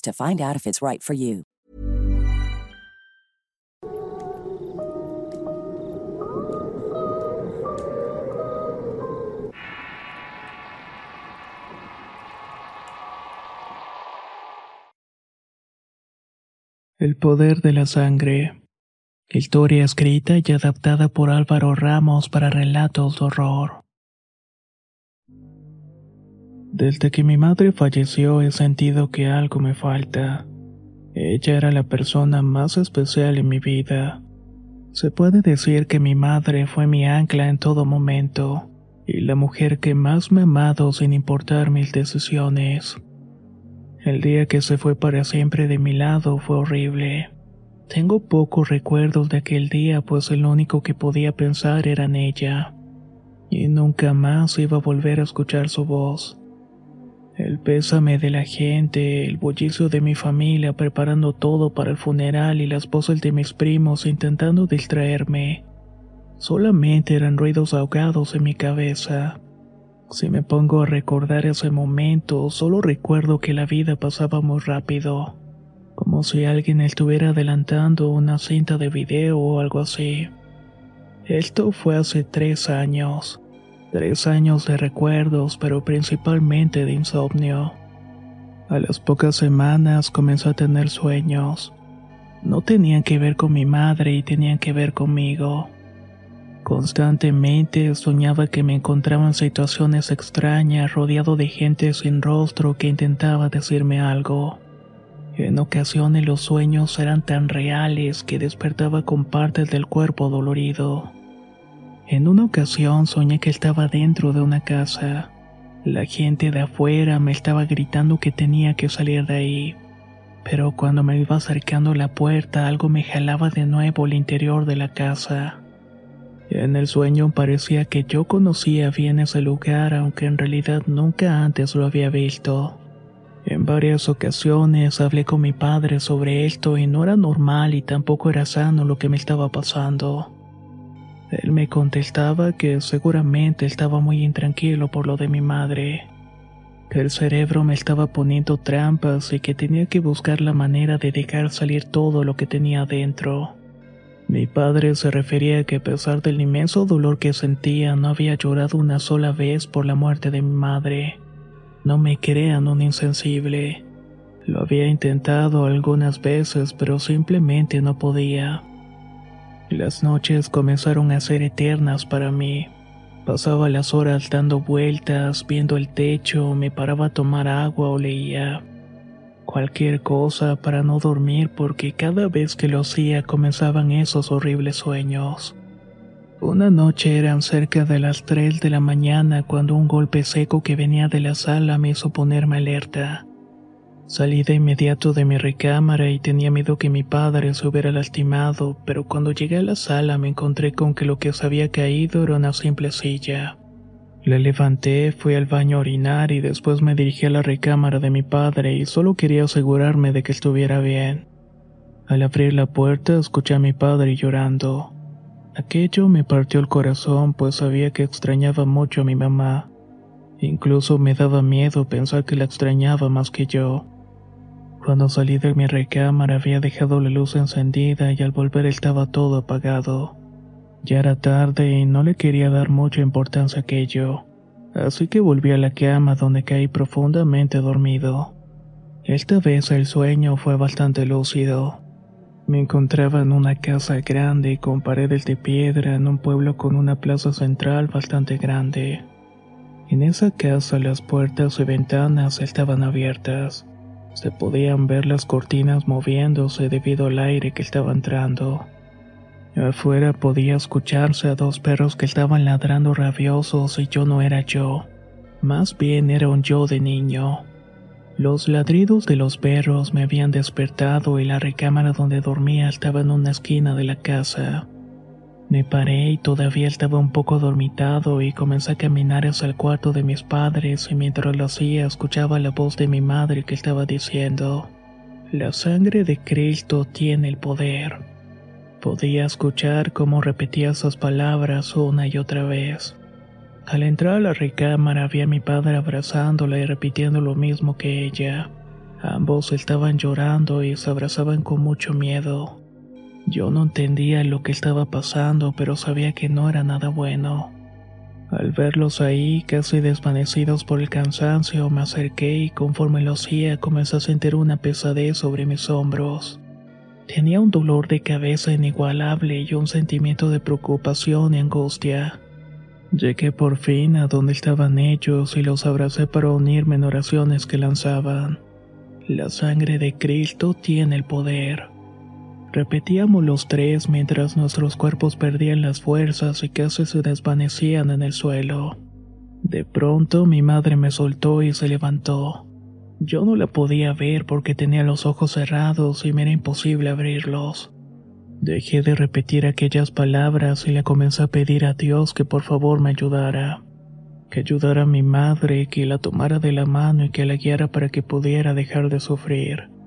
to find out if it's right for you. El poder de la sangre. Historia escrita y adaptada por Álvaro Ramos para relatos de horror. Desde que mi madre falleció he sentido que algo me falta. Ella era la persona más especial en mi vida. Se puede decir que mi madre fue mi ancla en todo momento y la mujer que más me ha amado sin importar mis decisiones. El día que se fue para siempre de mi lado fue horrible. Tengo pocos recuerdos de aquel día, pues el único que podía pensar era en ella. Y nunca más iba a volver a escuchar su voz. El pésame de la gente, el bullicio de mi familia preparando todo para el funeral y las voces de mis primos intentando distraerme. Solamente eran ruidos ahogados en mi cabeza. Si me pongo a recordar ese momento, solo recuerdo que la vida pasaba muy rápido, como si alguien estuviera adelantando una cinta de video o algo así. Esto fue hace tres años. Tres años de recuerdos, pero principalmente de insomnio. A las pocas semanas comenzó a tener sueños. No tenían que ver con mi madre y tenían que ver conmigo. Constantemente soñaba que me encontraba en situaciones extrañas rodeado de gente sin rostro que intentaba decirme algo. En ocasiones los sueños eran tan reales que despertaba con partes del cuerpo dolorido. En una ocasión soñé que estaba dentro de una casa. La gente de afuera me estaba gritando que tenía que salir de ahí. Pero cuando me iba acercando a la puerta algo me jalaba de nuevo al interior de la casa. En el sueño parecía que yo conocía bien ese lugar, aunque en realidad nunca antes lo había visto. En varias ocasiones hablé con mi padre sobre esto y no era normal y tampoco era sano lo que me estaba pasando. Él me contestaba que seguramente estaba muy intranquilo por lo de mi madre, que el cerebro me estaba poniendo trampas y que tenía que buscar la manera de dejar salir todo lo que tenía dentro. Mi padre se refería a que a pesar del inmenso dolor que sentía, no había llorado una sola vez por la muerte de mi madre. No me crean un insensible. Lo había intentado algunas veces, pero simplemente no podía. Las noches comenzaron a ser eternas para mí. Pasaba las horas dando vueltas, viendo el techo, me paraba a tomar agua o leía cualquier cosa para no dormir porque cada vez que lo hacía comenzaban esos horribles sueños. Una noche eran cerca de las 3 de la mañana cuando un golpe seco que venía de la sala me hizo ponerme alerta. Salí de inmediato de mi recámara y tenía miedo que mi padre se hubiera lastimado, pero cuando llegué a la sala me encontré con que lo que se había caído era una simple silla. Le levanté, fui al baño a orinar y después me dirigí a la recámara de mi padre y solo quería asegurarme de que estuviera bien. Al abrir la puerta escuché a mi padre llorando. Aquello me partió el corazón pues sabía que extrañaba mucho a mi mamá. Incluso me daba miedo pensar que la extrañaba más que yo. Cuando salí de mi recámara había dejado la luz encendida y al volver estaba todo apagado. Ya era tarde y no le quería dar mucha importancia a aquello, así que volví a la cama donde caí profundamente dormido. Esta vez el sueño fue bastante lúcido. Me encontraba en una casa grande con paredes de piedra en un pueblo con una plaza central bastante grande. En esa casa las puertas y ventanas estaban abiertas. Se podían ver las cortinas moviéndose debido al aire que estaba entrando. Afuera podía escucharse a dos perros que estaban ladrando rabiosos y yo no era yo. Más bien era un yo de niño. Los ladridos de los perros me habían despertado y la recámara donde dormía estaba en una esquina de la casa. Me paré y todavía estaba un poco dormitado y comencé a caminar hacia el cuarto de mis padres y mientras lo hacía escuchaba la voz de mi madre que estaba diciendo, La sangre de Cristo tiene el poder. Podía escuchar cómo repetía esas palabras una y otra vez. Al entrar a la recámara vi a mi padre abrazándola y repitiendo lo mismo que ella. Ambos estaban llorando y se abrazaban con mucho miedo. Yo no entendía lo que estaba pasando, pero sabía que no era nada bueno. Al verlos ahí, casi desvanecidos por el cansancio, me acerqué y conforme lo hacía comencé a sentir una pesadez sobre mis hombros. Tenía un dolor de cabeza inigualable y un sentimiento de preocupación y angustia. Llegué por fin a donde estaban ellos y los abracé para unirme en oraciones que lanzaban. La sangre de Cristo tiene el poder. Repetíamos los tres mientras nuestros cuerpos perdían las fuerzas y casi se desvanecían en el suelo. De pronto mi madre me soltó y se levantó. Yo no la podía ver porque tenía los ojos cerrados y me era imposible abrirlos. Dejé de repetir aquellas palabras y le comencé a pedir a Dios que por favor me ayudara. Que ayudara a mi madre, que la tomara de la mano y que la guiara para que pudiera dejar de sufrir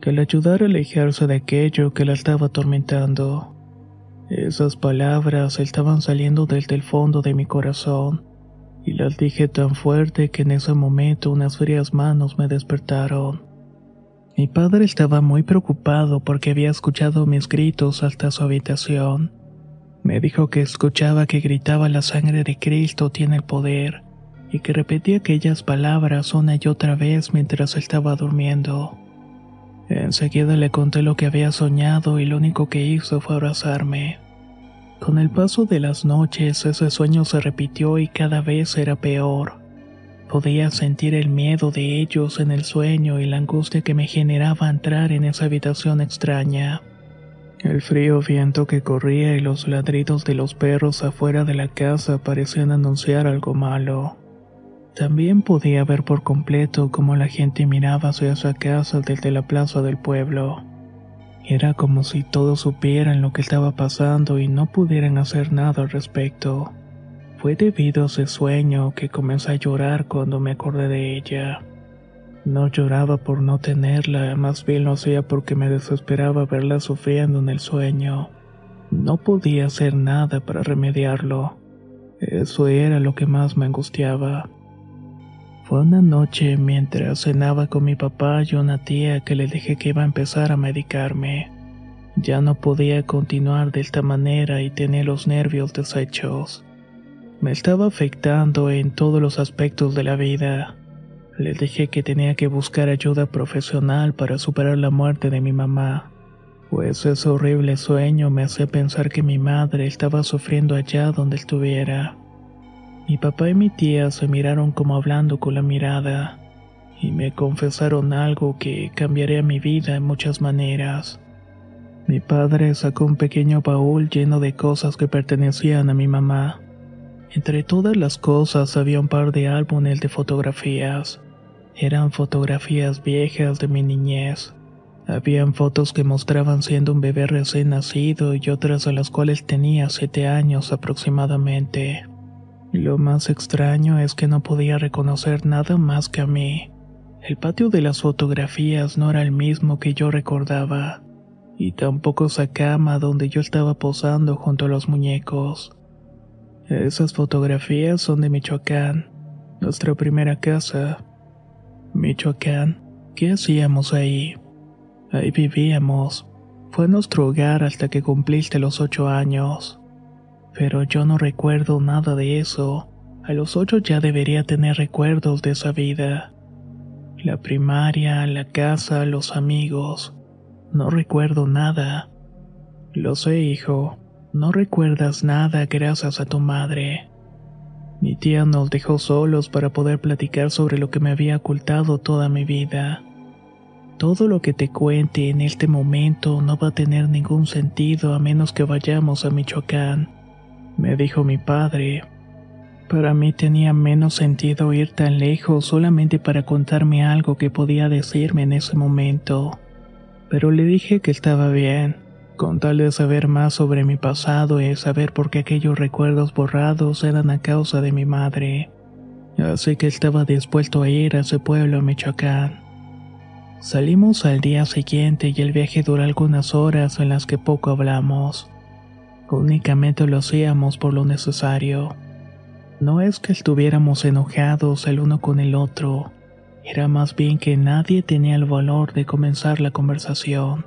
que le ayudara a alejarse de aquello que la estaba atormentando. Esas palabras estaban saliendo desde el fondo de mi corazón, y las dije tan fuerte que en ese momento unas frías manos me despertaron. Mi padre estaba muy preocupado porque había escuchado mis gritos hasta su habitación. Me dijo que escuchaba que gritaba la sangre de Cristo tiene el poder, y que repetía aquellas palabras una y otra vez mientras estaba durmiendo. Enseguida le conté lo que había soñado y lo único que hizo fue abrazarme. Con el paso de las noches ese sueño se repitió y cada vez era peor. Podía sentir el miedo de ellos en el sueño y la angustia que me generaba entrar en esa habitación extraña. El frío viento que corría y los ladridos de los perros afuera de la casa parecían anunciar algo malo. También podía ver por completo cómo la gente miraba hacia esa casa desde la plaza del pueblo. Era como si todos supieran lo que estaba pasando y no pudieran hacer nada al respecto. Fue debido a ese sueño que comencé a llorar cuando me acordé de ella. No lloraba por no tenerla, más bien lo hacía porque me desesperaba verla sufriendo en el sueño. No podía hacer nada para remediarlo. Eso era lo que más me angustiaba. Fue una noche mientras cenaba con mi papá y una tía que le dije que iba a empezar a medicarme. Ya no podía continuar de esta manera y tenía los nervios deshechos. Me estaba afectando en todos los aspectos de la vida. Le dije que tenía que buscar ayuda profesional para superar la muerte de mi mamá, pues ese horrible sueño me hacía pensar que mi madre estaba sufriendo allá donde estuviera. Mi papá y mi tía se miraron como hablando con la mirada y me confesaron algo que cambiaría mi vida en muchas maneras. Mi padre sacó un pequeño baúl lleno de cosas que pertenecían a mi mamá. Entre todas las cosas había un par de álbumes de fotografías. Eran fotografías viejas de mi niñez. Habían fotos que mostraban siendo un bebé recién nacido y otras a las cuales tenía siete años aproximadamente. Lo más extraño es que no podía reconocer nada más que a mí. El patio de las fotografías no era el mismo que yo recordaba, y tampoco esa cama donde yo estaba posando junto a los muñecos. Esas fotografías son de Michoacán, nuestra primera casa. Michoacán, ¿qué hacíamos ahí? Ahí vivíamos. Fue nuestro hogar hasta que cumpliste los ocho años pero yo no recuerdo nada de eso. A los ocho ya debería tener recuerdos de esa vida. La primaria, la casa, los amigos. No recuerdo nada. Lo sé, hijo. No recuerdas nada gracias a tu madre. Mi tía nos dejó solos para poder platicar sobre lo que me había ocultado toda mi vida. Todo lo que te cuente en este momento no va a tener ningún sentido a menos que vayamos a Michoacán, me dijo mi padre. Para mí tenía menos sentido ir tan lejos solamente para contarme algo que podía decirme en ese momento. Pero le dije que estaba bien, con tal de saber más sobre mi pasado y saber por qué aquellos recuerdos borrados eran a causa de mi madre. Así que estaba dispuesto a ir a ese pueblo Michoacán. Salimos al día siguiente y el viaje duró algunas horas en las que poco hablamos. Únicamente lo hacíamos por lo necesario. No es que estuviéramos enojados el uno con el otro, era más bien que nadie tenía el valor de comenzar la conversación.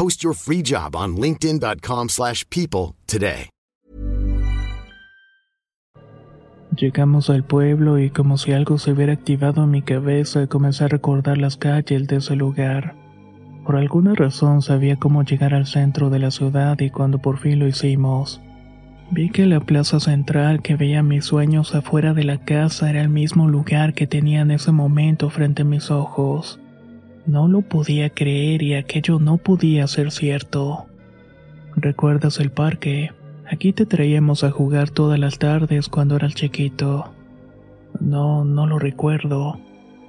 Post your free job on linkedin.com slash people today. Llegamos al pueblo y como si algo se hubiera activado en mi cabeza, comencé a recordar las calles de ese lugar. Por alguna razón sabía cómo llegar al centro de la ciudad y cuando por fin lo hicimos, vi que la plaza central que veía mis sueños afuera de la casa era el mismo lugar que tenía en ese momento frente a mis ojos. No lo podía creer y aquello no podía ser cierto. ¿Recuerdas el parque? Aquí te traíamos a jugar todas las tardes cuando eras chiquito. No, no lo recuerdo.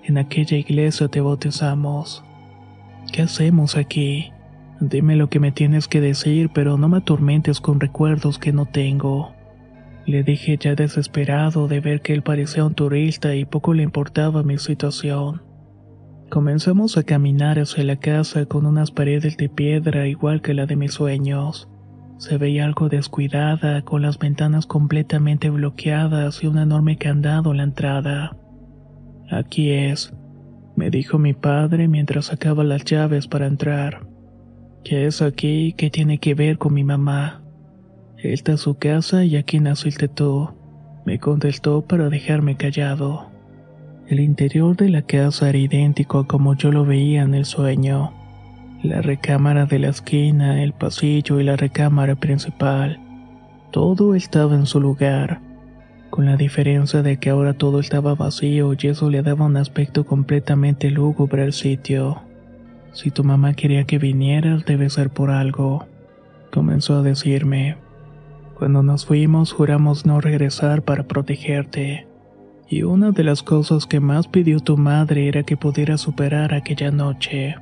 En aquella iglesia te bautizamos. ¿Qué hacemos aquí? Dime lo que me tienes que decir, pero no me atormentes con recuerdos que no tengo. Le dije ya desesperado de ver que él parecía un turista y poco le importaba mi situación. Comenzamos a caminar hacia la casa con unas paredes de piedra igual que la de mis sueños. Se veía algo descuidada, con las ventanas completamente bloqueadas y un enorme candado en la entrada. Aquí es, me dijo mi padre mientras sacaba las llaves para entrar. ¿Qué es aquí? ¿Qué tiene que ver con mi mamá? Esta es su casa y aquí naciste tú, me contestó para dejarme callado. El interior de la casa era idéntico a como yo lo veía en el sueño. La recámara de la esquina, el pasillo y la recámara principal. Todo estaba en su lugar, con la diferencia de que ahora todo estaba vacío y eso le daba un aspecto completamente lúgubre al sitio. Si tu mamá quería que vinieras debe ser por algo, comenzó a decirme. Cuando nos fuimos juramos no regresar para protegerte. Y una de las cosas que más pidió tu madre era que pudieras superar aquella noche.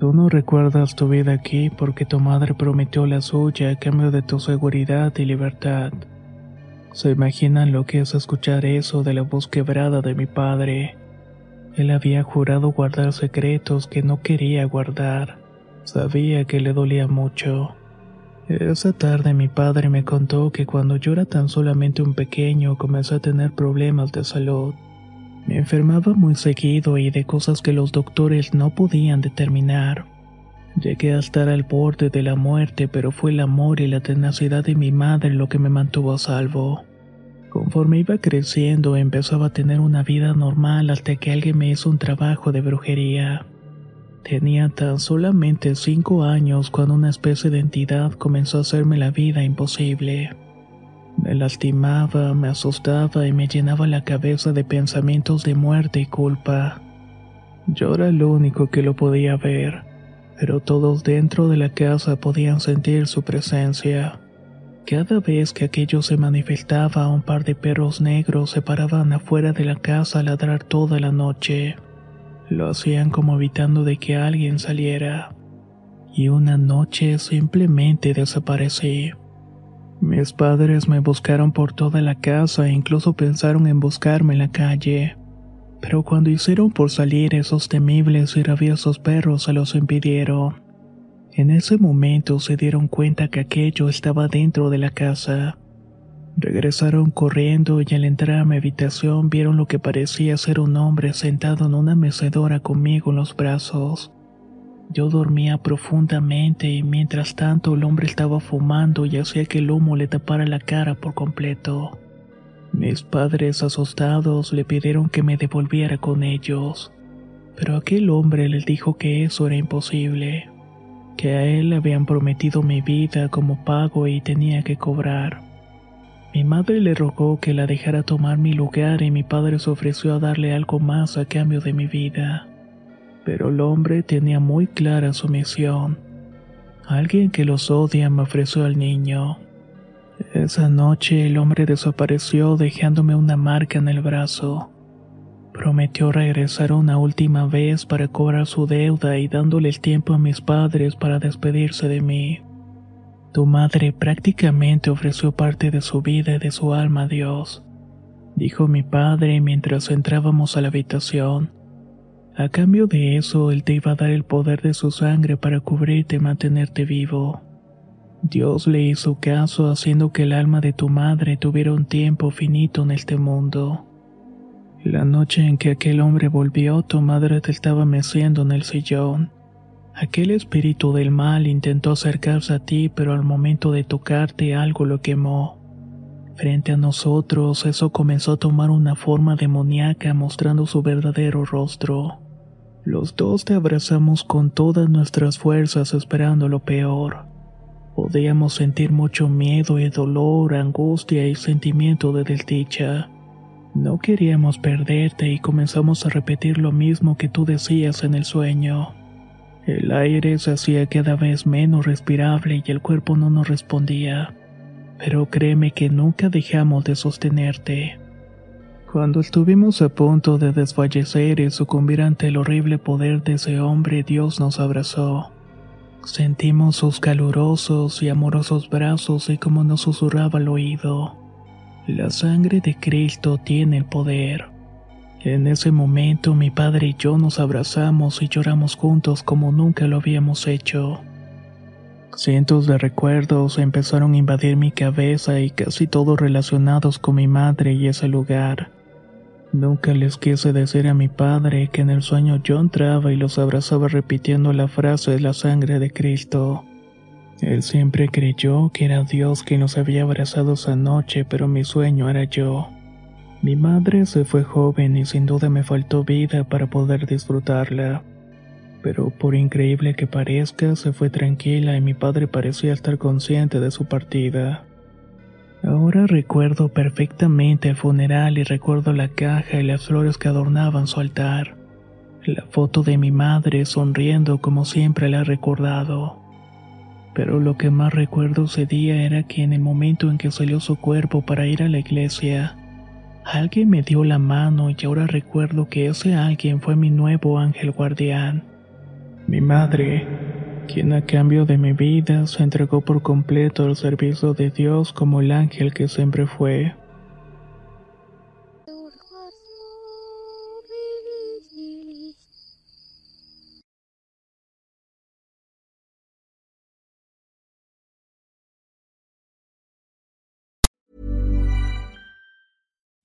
Tú no recuerdas tu vida aquí porque tu madre prometió la suya a cambio de tu seguridad y libertad. ¿Se imaginan lo que es escuchar eso de la voz quebrada de mi padre? Él había jurado guardar secretos que no quería guardar. Sabía que le dolía mucho. Esa tarde mi padre me contó que cuando yo era tan solamente un pequeño comencé a tener problemas de salud. Me enfermaba muy seguido y de cosas que los doctores no podían determinar. Llegué a estar al borde de la muerte, pero fue el amor y la tenacidad de mi madre lo que me mantuvo a salvo. Conforme iba creciendo, empezaba a tener una vida normal hasta que alguien me hizo un trabajo de brujería. Tenía tan solamente cinco años cuando una especie de entidad comenzó a hacerme la vida imposible. Me lastimaba, me asustaba y me llenaba la cabeza de pensamientos de muerte y culpa. Yo era el único que lo podía ver, pero todos dentro de la casa podían sentir su presencia. Cada vez que aquello se manifestaba, un par de perros negros se paraban afuera de la casa a ladrar toda la noche. Lo hacían como evitando de que alguien saliera. Y una noche simplemente desaparecí. Mis padres me buscaron por toda la casa e incluso pensaron en buscarme en la calle. Pero cuando hicieron por salir esos temibles y rabiosos perros se los impidieron. En ese momento se dieron cuenta que aquello estaba dentro de la casa. Regresaron corriendo y al entrar a mi habitación vieron lo que parecía ser un hombre sentado en una mecedora conmigo en los brazos. Yo dormía profundamente y mientras tanto el hombre estaba fumando y hacía que el humo le tapara la cara por completo. Mis padres asustados le pidieron que me devolviera con ellos, pero aquel hombre les dijo que eso era imposible, que a él le habían prometido mi vida como pago y tenía que cobrar. Mi madre le rogó que la dejara tomar mi lugar y mi padre se ofreció a darle algo más a cambio de mi vida pero el hombre tenía muy clara su misión. Alguien que los odia me ofreció al niño. Esa noche el hombre desapareció dejándome una marca en el brazo. Prometió regresar una última vez para cobrar su deuda y dándole el tiempo a mis padres para despedirse de mí. Tu madre prácticamente ofreció parte de su vida y de su alma a Dios, dijo mi padre mientras entrábamos a la habitación. A cambio de eso, Él te iba a dar el poder de su sangre para cubrirte y mantenerte vivo. Dios le hizo caso haciendo que el alma de tu madre tuviera un tiempo finito en este mundo. La noche en que aquel hombre volvió, tu madre te estaba meciendo en el sillón. Aquel espíritu del mal intentó acercarse a ti, pero al momento de tocarte algo lo quemó. Frente a nosotros, eso comenzó a tomar una forma demoníaca mostrando su verdadero rostro. Los dos te abrazamos con todas nuestras fuerzas esperando lo peor. Podíamos sentir mucho miedo y dolor, angustia y sentimiento de desdicha. No queríamos perderte y comenzamos a repetir lo mismo que tú decías en el sueño. El aire se hacía cada vez menos respirable y el cuerpo no nos respondía. Pero créeme que nunca dejamos de sostenerte. Cuando estuvimos a punto de desfallecer y sucumbir ante el horrible poder de ese hombre, Dios nos abrazó. Sentimos sus calurosos y amorosos brazos y como nos susurraba al oído. La sangre de Cristo tiene el poder. En ese momento mi padre y yo nos abrazamos y lloramos juntos como nunca lo habíamos hecho. Cientos de recuerdos empezaron a invadir mi cabeza y casi todos relacionados con mi madre y ese lugar. Nunca les quise decir a mi padre que en el sueño yo entraba y los abrazaba repitiendo la frase de la sangre de Cristo. Él siempre creyó que era Dios quien nos había abrazado esa noche, pero mi sueño era yo. Mi madre se fue joven y sin duda me faltó vida para poder disfrutarla. Pero por increíble que parezca, se fue tranquila y mi padre parecía estar consciente de su partida. Ahora recuerdo perfectamente el funeral y recuerdo la caja y las flores que adornaban su altar. La foto de mi madre sonriendo como siempre la he recordado. Pero lo que más recuerdo ese día era que en el momento en que salió su cuerpo para ir a la iglesia, alguien me dio la mano y ahora recuerdo que ese alguien fue mi nuevo ángel guardián. Mi madre, quien a cambio de mi vida se entregó por completo al servicio de Dios como el ángel que siempre fue.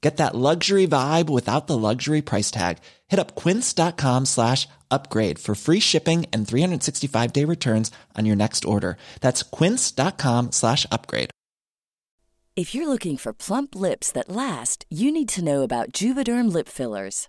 Get that luxury vibe without the luxury price tag. Hit up quince.com slash upgrade for free shipping and 365 day returns on your next order. That's quince.com slash upgrade. If you're looking for plump lips that last, you need to know about Juvederm lip fillers.